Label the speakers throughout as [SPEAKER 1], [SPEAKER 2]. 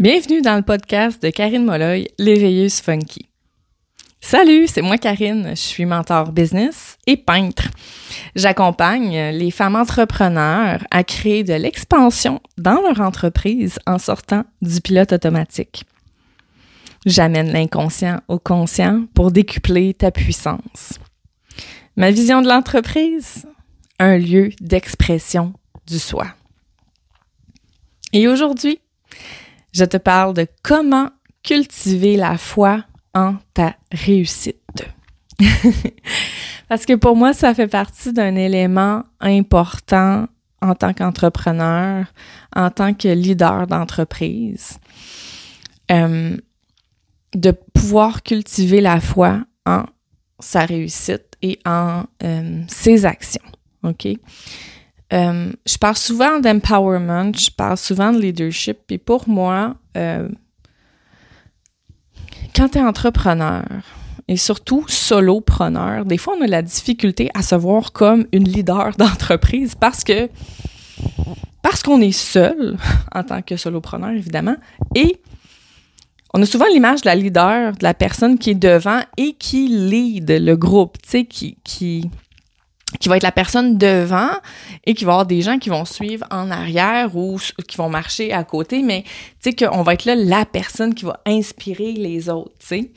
[SPEAKER 1] Bienvenue dans le podcast de Karine Molloy, l'éveilleuse funky. Salut, c'est moi Karine, je suis mentor business et peintre. J'accompagne les femmes entrepreneurs à créer de l'expansion dans leur entreprise en sortant du pilote automatique. J'amène l'inconscient au conscient pour décupler ta puissance. Ma vision de l'entreprise, un lieu d'expression du soi. Et aujourd'hui, je te parle de comment cultiver la foi en ta réussite. Parce que pour moi, ça fait partie d'un élément important en tant qu'entrepreneur, en tant que leader d'entreprise, euh, de pouvoir cultiver la foi en sa réussite et en euh, ses actions. OK? Euh, je parle souvent d'empowerment, je parle souvent de leadership, et pour moi, euh, quand tu es entrepreneur, et surtout solopreneur, des fois on a la difficulté à se voir comme une leader d'entreprise parce que parce qu'on est seul en tant que solopreneur évidemment et on a souvent l'image de la leader, de la personne qui est devant et qui lead le groupe, tu sais qui qui qui va être la personne devant et qui va avoir des gens qui vont suivre en arrière ou qui vont marcher à côté, mais tu sais qu'on va être là la personne qui va inspirer les autres, tu sais,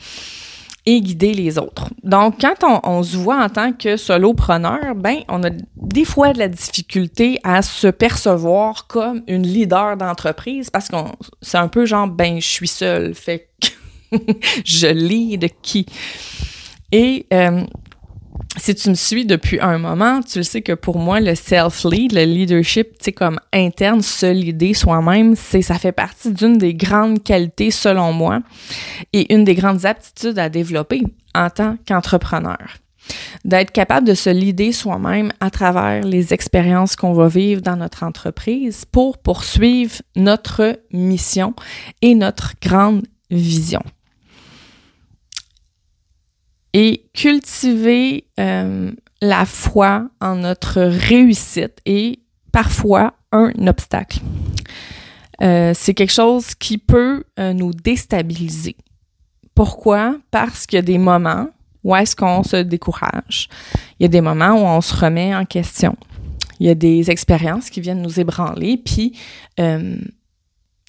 [SPEAKER 1] et guider les autres. Donc, quand on, se voit en tant que solopreneur, ben, on a des fois de la difficulté à se percevoir comme une leader d'entreprise parce qu'on c'est un peu genre ben, je suis seule, fait que je lead qui? Et euh, si tu me suis depuis un moment, tu le sais que pour moi, le self-lead, le leadership, tu comme interne, se leader soi-même, c'est, ça fait partie d'une des grandes qualités, selon moi, et une des grandes aptitudes à développer en tant qu'entrepreneur. D'être capable de se leader soi-même à travers les expériences qu'on va vivre dans notre entreprise pour poursuivre notre mission et notre grande vision et cultiver euh, la foi en notre réussite est parfois un obstacle. Euh, c'est quelque chose qui peut euh, nous déstabiliser. Pourquoi? Parce qu'il y a des moments où est-ce qu'on se décourage. Il y a des moments où on se remet en question. Il y a des expériences qui viennent nous ébranler, puis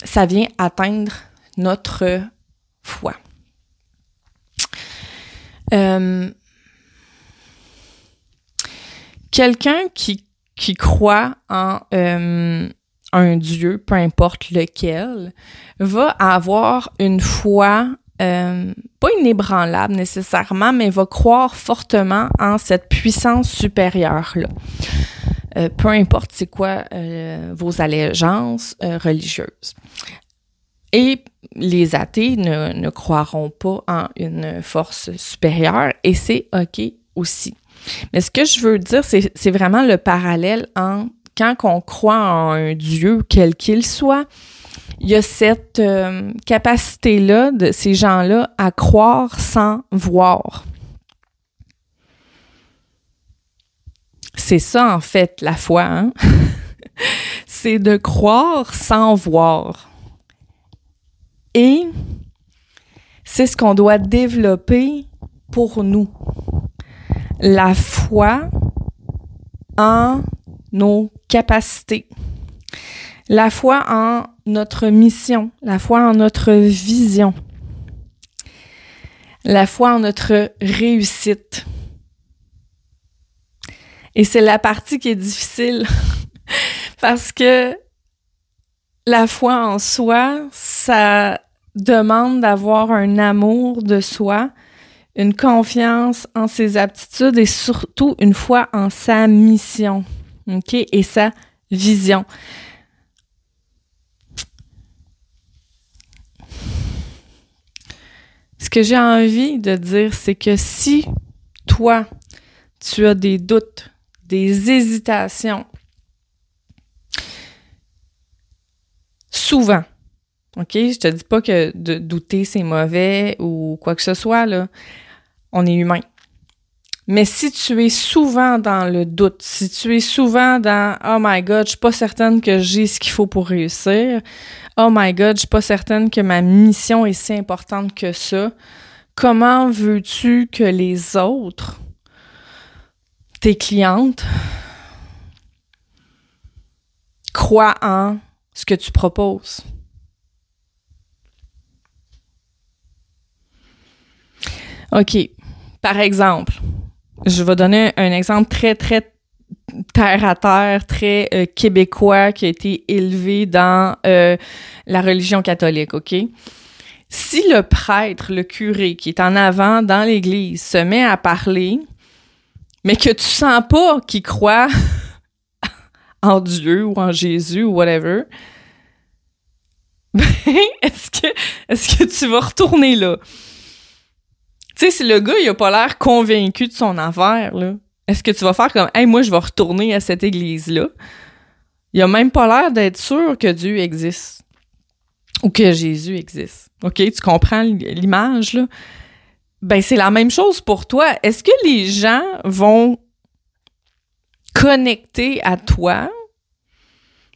[SPEAKER 1] ça vient atteindre notre foi. Euh, quelqu'un qui, qui croit en euh, un Dieu, peu importe lequel, va avoir une foi euh, pas inébranlable nécessairement, mais va croire fortement en cette puissance supérieure-là. peu importe c'est quoi vos allégeances religieuses. Et les athées ne, croiront pas en une force supérieure et c'est OK aussi. Mais ce que je veux dire, c'est vraiment le parallèle en quand on croit en un Dieu, quel qu'il soit, il y a cette euh, capacité-là de ces gens-là à croire sans voir. C'est ça, en fait, la foi. Hein? c'est de croire sans voir. Et c'est ce qu'on doit développer pour nous. La foi en nos capacités. La foi en notre mission, la foi en notre vision, la foi en notre réussite. Et c'est la partie qui est difficile parce que la foi en soi, ça demande d'avoir un amour de soi, une confiance en ses aptitudes et surtout une foi en sa mission, OK, et sa vision. Ce que j'ai envie de dire, c'est que si toi, tu as des doutes, des hésitations, souvent. OK? Je te dis pas que de douter, c'est mauvais ou quoi que ce soit, là. On est humain. Mais si tu es souvent dans le doute, si tu es souvent dans Oh my God, je suis pas certaine que j'ai ce qu'il faut pour réussir, Oh my God, je suis pas certaine que ma mission est si importante que ça, comment veux-tu que les autres, tes clientes, croient en ce que tu proposes? OK. Par exemple, je vais donner un exemple très, très terre à terre, très euh, québécois qui a été élevé dans euh, la religion catholique, OK? Si le prêtre, le curé qui est en avant dans l'église se met à parler, mais que tu sens pas qu'il croit en Dieu ou en Jésus ou whatever, ben, est-ce que, est-ce que tu vas retourner là? Tu sais, si le gars, il a pas l'air convaincu de son affaire, là, est-ce que tu vas faire comme, hey, moi, je vais retourner à cette église-là? Il a même pas l'air d'être sûr que Dieu existe ou que Jésus existe. OK? Tu comprends l'image, là? Ben, c'est la même chose pour toi. Est-ce que les gens vont connecter à toi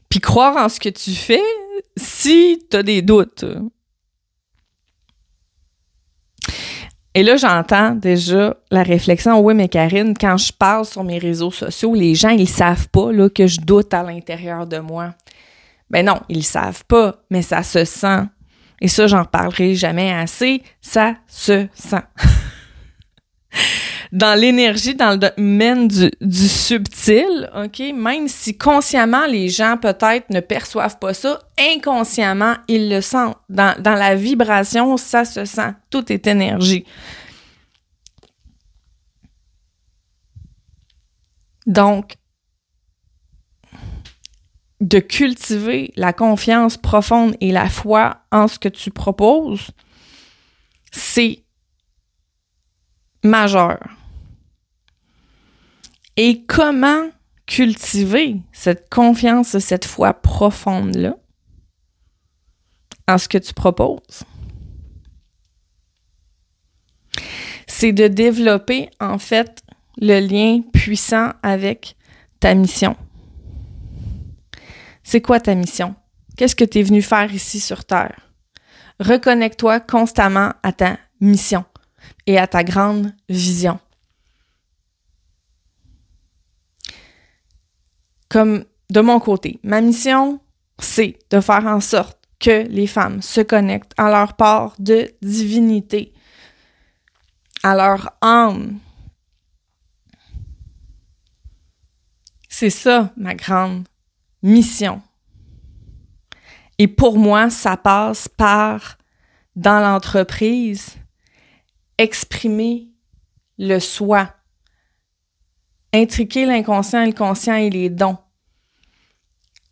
[SPEAKER 1] puis croire en ce que tu fais si tu as des doutes? Et là, j'entends déjà la réflexion. Oui, mais Karine, quand je parle sur mes réseaux sociaux, les gens, ils savent pas là, que je doute à l'intérieur de moi. Ben non, ils savent pas, mais ça se sent. Et ça, j'en reparlerai jamais assez. Ça se sent. dans l'énergie, dans le domaine du, subtil, OK? Même si consciemment, les gens peut-être ne perçoivent pas ça, inconsciemment, ils le sentent. Dans, dans la vibration, ça se sent. Tout est énergie. Donc, de cultiver la confiance profonde et la foi en ce que tu proposes, c'est majeur. Et comment cultiver cette confiance, cette foi profonde-là en ce que tu proposes? C'est de développer en fait le lien puissant avec ta mission. C'est quoi ta mission? Qu'est-ce que tu es venu faire ici sur Terre? Reconnecte-toi constamment à ta mission et à ta grande vision. Comme de mon côté, ma mission, c'est de faire en sorte que les femmes se connectent à leur part de divinité, à leur âme. C'est ça ma grande mission. Et pour moi, ça passe par, dans l'entreprise, exprimer le soi, intriquer l'inconscient, le conscient et les dons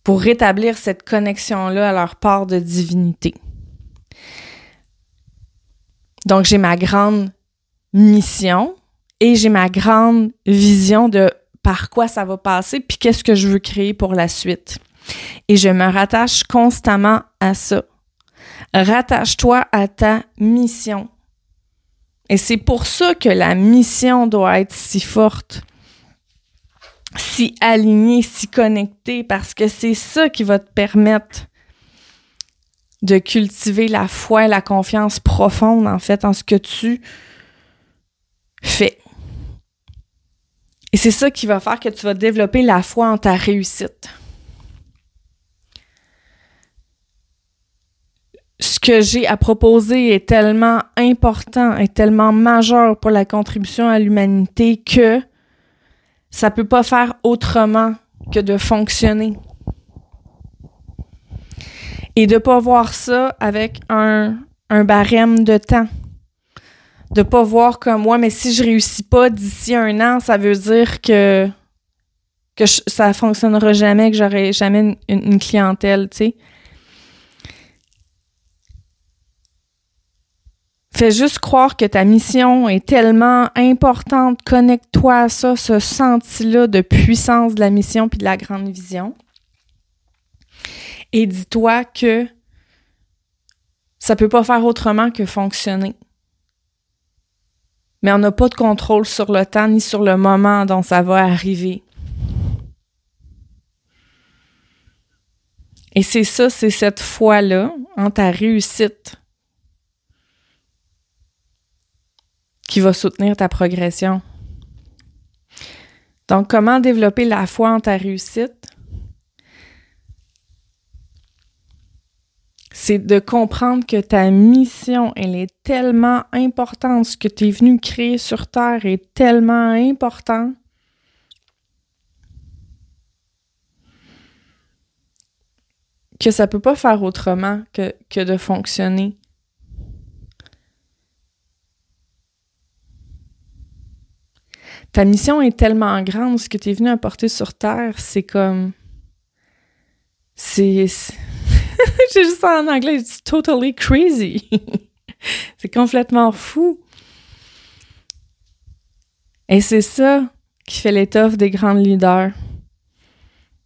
[SPEAKER 1] pour rétablir cette connexion-là à leur part de divinité. Donc, j'ai ma grande mission et j'ai ma grande vision de par quoi ça va passer, puis qu'est-ce que je veux créer pour la suite. Et je me rattache constamment à ça. Rattache-toi à ta mission. Et c'est pour ça que la mission doit être si forte, si alignée, si connectée, parce que c'est ça qui va te permettre de cultiver la foi et la confiance profonde, en fait, en ce que tu fais. Et c'est ça qui va faire que tu vas développer la foi en ta réussite. ce que j'ai à proposer est tellement important, est tellement majeur pour la contribution à l'humanité que ça peut pas faire autrement que de fonctionner. Et de pas voir ça avec un, un barème de temps. De pas voir comme moi, mais si je réussis pas d'ici un an, ça veut dire que que ça fonctionnera jamais, que j'aurai jamais une, une clientèle, tu sais. Fais juste croire que ta mission est tellement importante. Connecte-toi à ça, ce senti-là de puissance de la mission puis de la grande vision. Et dis-toi que ça peut pas faire autrement que fonctionner. mais on n'a pas de contrôle sur le temps ni sur le moment dont ça va arriver. Et c'est ça, c'est cette foi-là en ta réussite qui va soutenir ta progression. Donc, comment développer la foi en ta réussite? C'est de comprendre que ta mission, elle est tellement importante, ce que tu es venu créer sur Terre est tellement important que ça peut pas faire autrement que, que de fonctionner. Ta mission est tellement grande, ce que tu es venu apporter sur Terre, c'est comme. C'est. J'ai juste en anglais, it's totally crazy. c'est complètement fou. Et c'est ça qui fait l'étoffe des grandes leaders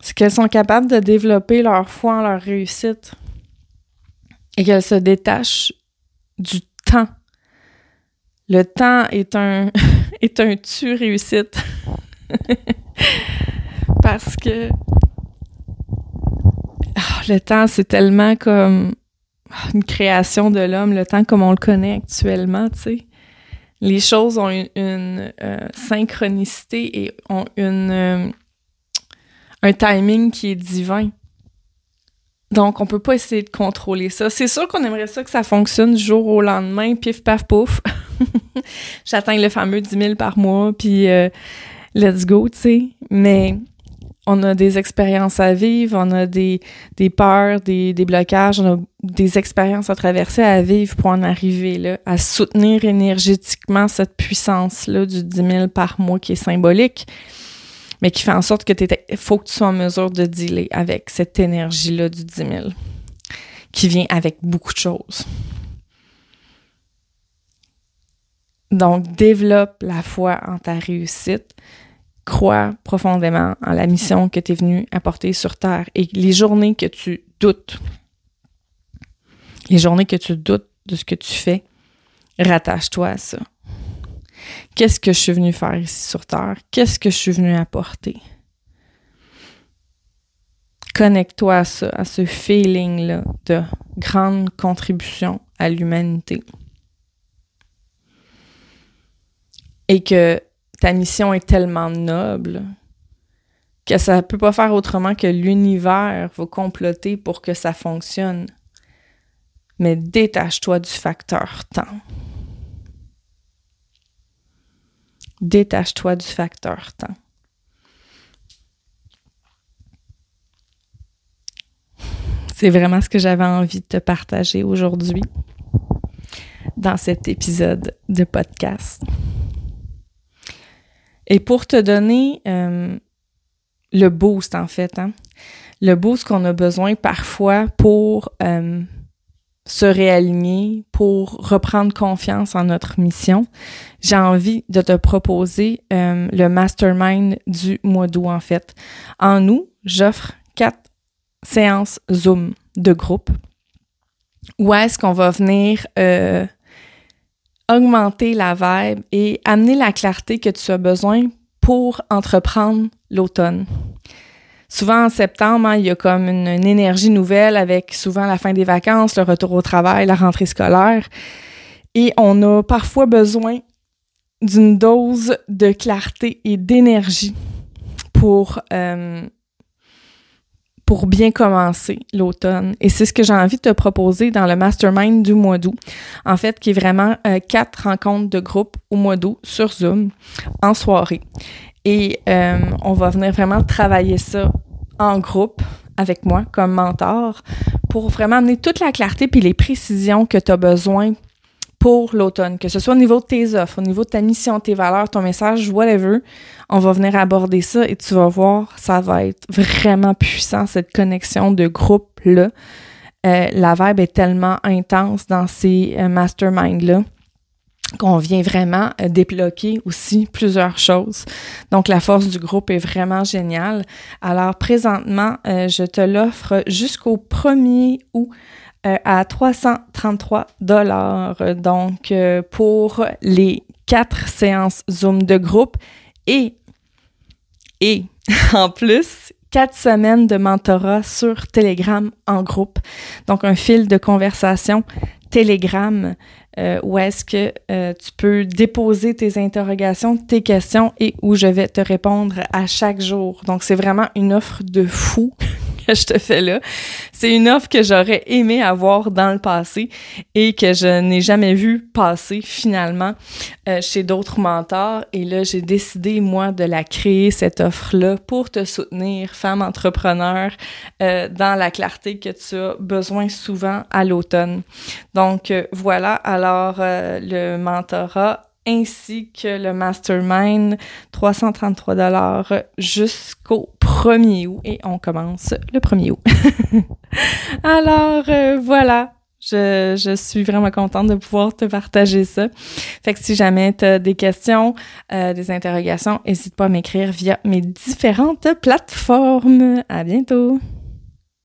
[SPEAKER 1] c'est qu'elles sont capables de développer leur foi en leur réussite et qu'elles se détachent du temps. Le temps est un est un tu réussite. Parce que ah, le temps, c'est tellement comme une création de l'homme, le temps comme on le connaît actuellement, tu sais. Les choses ont une, euh, synchronicité et ont une, euh, un timing qui est divin. Donc, on peut pas essayer de contrôler ça. C'est sûr qu'on aimerait ça que ça fonctionne du jour au lendemain, pif, paf, pouf. J'atteins le fameux 10 000 par mois, puis euh, let's go, tu sais. Mais on a des expériences à vivre, on a des, des peurs, des, des blocages, on a des expériences à traverser, à vivre pour en arriver là, à soutenir énergétiquement cette puissance-là du 10 000 par mois qui est symbolique mais qui fait en sorte que il faut que tu sois en mesure de dealer avec cette énergie-là du 10 000, qui vient avec beaucoup de choses. Donc, développe la foi en ta réussite. Crois profondément en la mission que tu es venu apporter sur Terre. Et les journées que tu doutes, les journées que tu doutes de ce que tu fais, rattache-toi à ça. Qu'est-ce que je suis venu faire ici sur Terre? Qu'est-ce que je suis venu apporter? Connecte-toi à ça, à ce feeling-là de grande contribution à l'humanité. Et que ta mission est tellement noble que ça peut pas faire autrement que l'univers va comploter pour que ça fonctionne. Mais détache-toi du facteur temps. Détache-toi du facteur temps. C'est vraiment ce que j'avais envie de te partager aujourd'hui dans cet épisode de podcast. Et pour te donner euh, le boost, en fait, hein, le boost qu'on a besoin parfois pour euh, se réaligner, pour reprendre confiance en notre mission, j'ai envie de te proposer euh, le mastermind du mois d'août, en fait. En août, j'offre quatre séances Zoom de groupe où est-ce qu'on va venir euh, augmenter la vibe et amener la clarté que tu as besoin pour entreprendre l'automne. Souvent en septembre, hein, il y a comme une, énergie nouvelle avec souvent la fin des vacances, le retour au travail, la rentrée scolaire. Et on a parfois besoin d'une dose de clarté et d'énergie pour, euh, pour bien commencer l'automne. Et c'est ce que j'ai envie de te proposer dans le mastermind du mois d'août. En fait, qui est vraiment euh, quatre rencontres de groupe au mois d'août sur Zoom en soirée. Et euh, on va venir vraiment travailler ça en groupe avec moi comme mentor pour vraiment amener toute la clarté puis les précisions que tu as besoin pour l'automne, que ce soit au niveau de tes offres, au niveau de ta mission, tes valeurs, ton message, whatever, on va venir aborder ça et tu vas voir, ça va être vraiment puissant, cette connexion de groupe-là. Euh, la vibe est tellement intense dans ces euh, masterminds-là qu'on vient vraiment euh, débloquer aussi plusieurs choses. Donc, la force du groupe est vraiment géniale. Alors, présentement, je te l'offre jusqu'au 1er août euh, à 333 dollars. Donc, pour les quatre séances Zoom de groupe et, et en plus, quatre semaines de mentorat sur Telegram en groupe. Donc, un fil de conversation Telegram euh, où est-ce que euh, tu peux déposer tes interrogations, tes questions et où je vais te répondre à chaque jour. Donc, c'est vraiment une offre de fou que je te fais là. C'est une offre que j'aurais aimé avoir dans le passé et que je n'ai jamais vu passer finalement euh, chez d'autres mentors. Et là, j'ai décidé, moi, de la créer, cette offre-là, pour te soutenir, femme entrepreneur, euh, dans la clarté que tu as besoin souvent à l'automne. Donc, euh, voilà. Alors, le mentorat ainsi que le mastermind 333 dollars jusqu'au 1er août et on commence le 1er août. Alors euh, voilà, je, je, suis vraiment contente de pouvoir te partager ça. Fait que si jamais tu as des questions, euh, des interrogations, n'hésite pas à m'écrire via mes différentes plateformes. À bientôt!